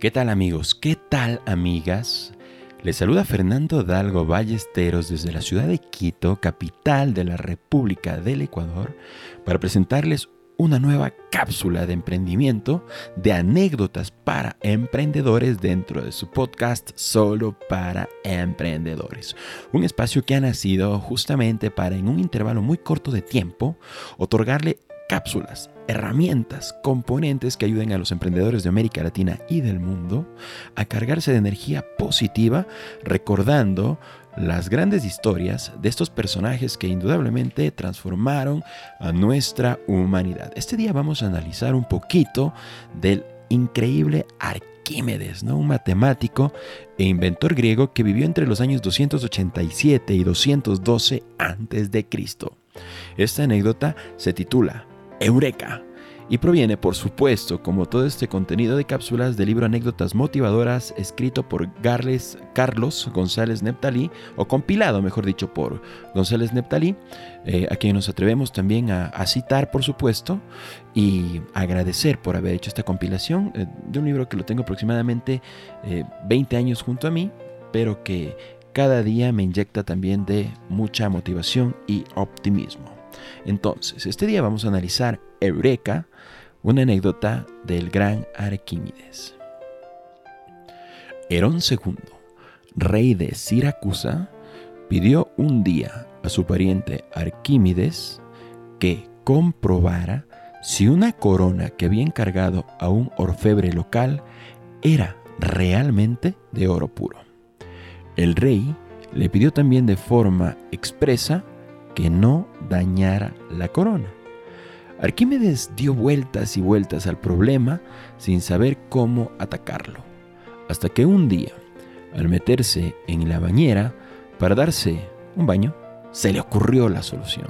¿Qué tal amigos? ¿Qué tal amigas? Les saluda Fernando Dalgo Ballesteros desde la ciudad de Quito, capital de la República del Ecuador, para presentarles una nueva cápsula de emprendimiento de anécdotas para emprendedores dentro de su podcast Solo para Emprendedores. Un espacio que ha nacido justamente para en un intervalo muy corto de tiempo otorgarle cápsulas, herramientas, componentes que ayuden a los emprendedores de América Latina y del mundo a cargarse de energía positiva, recordando las grandes historias de estos personajes que indudablemente transformaron a nuestra humanidad. Este día vamos a analizar un poquito del increíble Arquímedes, ¿no? un matemático e inventor griego que vivió entre los años 287 y 212 a.C. Esta anécdota se titula Eureka. Y proviene, por supuesto, como todo este contenido de cápsulas, del libro Anécdotas Motivadoras, escrito por Garles, Carlos González Neptalí, o compilado, mejor dicho, por González Neptalí, eh, a quien nos atrevemos también a, citar, por supuesto, y agradecer por haber hecho esta compilación eh, de un libro que lo tengo aproximadamente 20 eh, años junto a mí, pero que cada día me inyecta también de mucha motivación y optimismo. Entonces, este día vamos a analizar Eureka, una anécdota del gran Arquímedes. Herón II, rey de Siracusa, pidió un día a su pariente Arquímedes que comprobara si una corona que había encargado a un orfebre local era realmente de oro puro. El rey le pidió también de forma expresa que no dañara la corona. Arquímedes dio vueltas y vueltas al problema sin saber cómo atacarlo, hasta que un día, al meterse en la bañera para darse un baño, se le ocurrió la solución.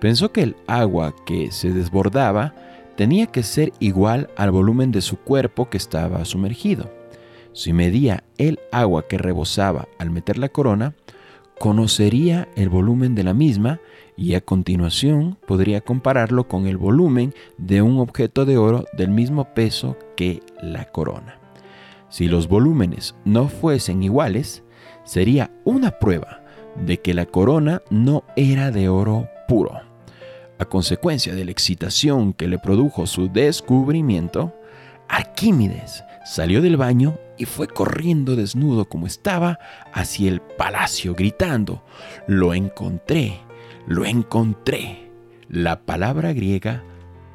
Pensó que el agua que se desbordaba tenía que ser igual al volumen de su cuerpo que estaba sumergido. Si medía el agua que rebosaba al meter la corona, conocería el volumen de la misma y a continuación podría compararlo con el volumen de un objeto de oro del mismo peso que la corona. Si los volúmenes no fuesen iguales, sería una prueba de que la corona no era de oro puro. A consecuencia de la excitación que le produjo su descubrimiento, Arquímedes salió del baño y fue corriendo desnudo como estaba hacia el palacio, gritando, Lo encontré, lo encontré. La palabra griega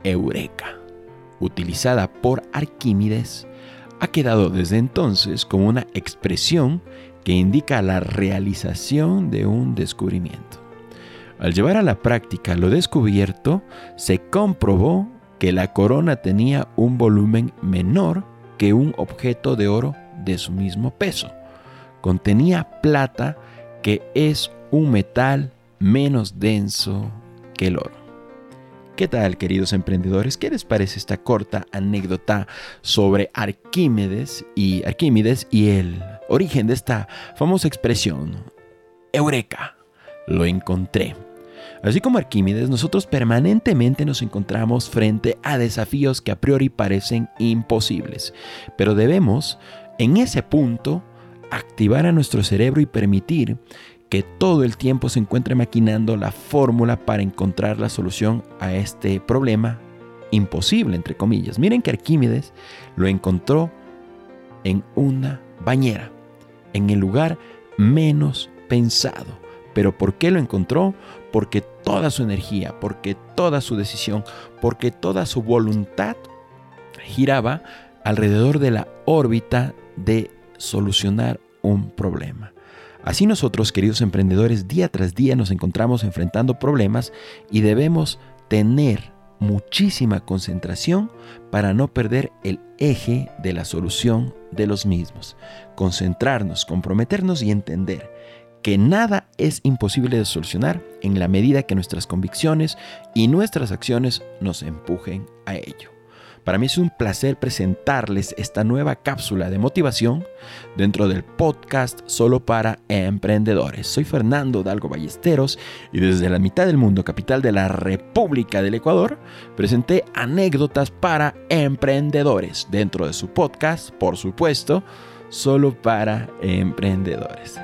eureka, utilizada por Arquímedes, ha quedado desde entonces como una expresión que indica la realización de un descubrimiento. Al llevar a la práctica lo descubierto, se comprobó que la corona tenía un volumen menor que un objeto de oro de su mismo peso. Contenía plata que es un metal menos denso que el oro. ¿Qué tal, queridos emprendedores? ¿Qué les parece esta corta anécdota sobre Arquímedes y Arquímedes y el origen de esta famosa expresión? Eureka, lo encontré. Así como Arquímedes, nosotros permanentemente nos encontramos frente a desafíos que a priori parecen imposibles, pero debemos, en ese punto, activar a nuestro cerebro y permitir que todo el tiempo se encuentre maquinando la fórmula para encontrar la solución a este problema imposible, entre comillas. Miren que Arquímedes lo encontró en una bañera, en el lugar menos pensado. ¿Pero por qué lo encontró? Porque toda su energía, porque toda su decisión, porque toda su voluntad giraba alrededor de la órbita de solucionar un problema. Así nosotros, queridos emprendedores, día tras día nos encontramos enfrentando problemas y debemos tener muchísima concentración para no perder el eje de la solución de los mismos. Concentrarnos, comprometernos y entender que nada es imposible de solucionar en la medida que nuestras convicciones y nuestras acciones nos empujen a ello. Para mí es un placer presentarles esta nueva cápsula de motivación dentro del podcast solo para emprendedores. Soy Fernando Dalgo Ballesteros y desde la mitad del mundo, capital de la República del Ecuador, presenté anécdotas para emprendedores dentro de su podcast, por supuesto, solo para emprendedores.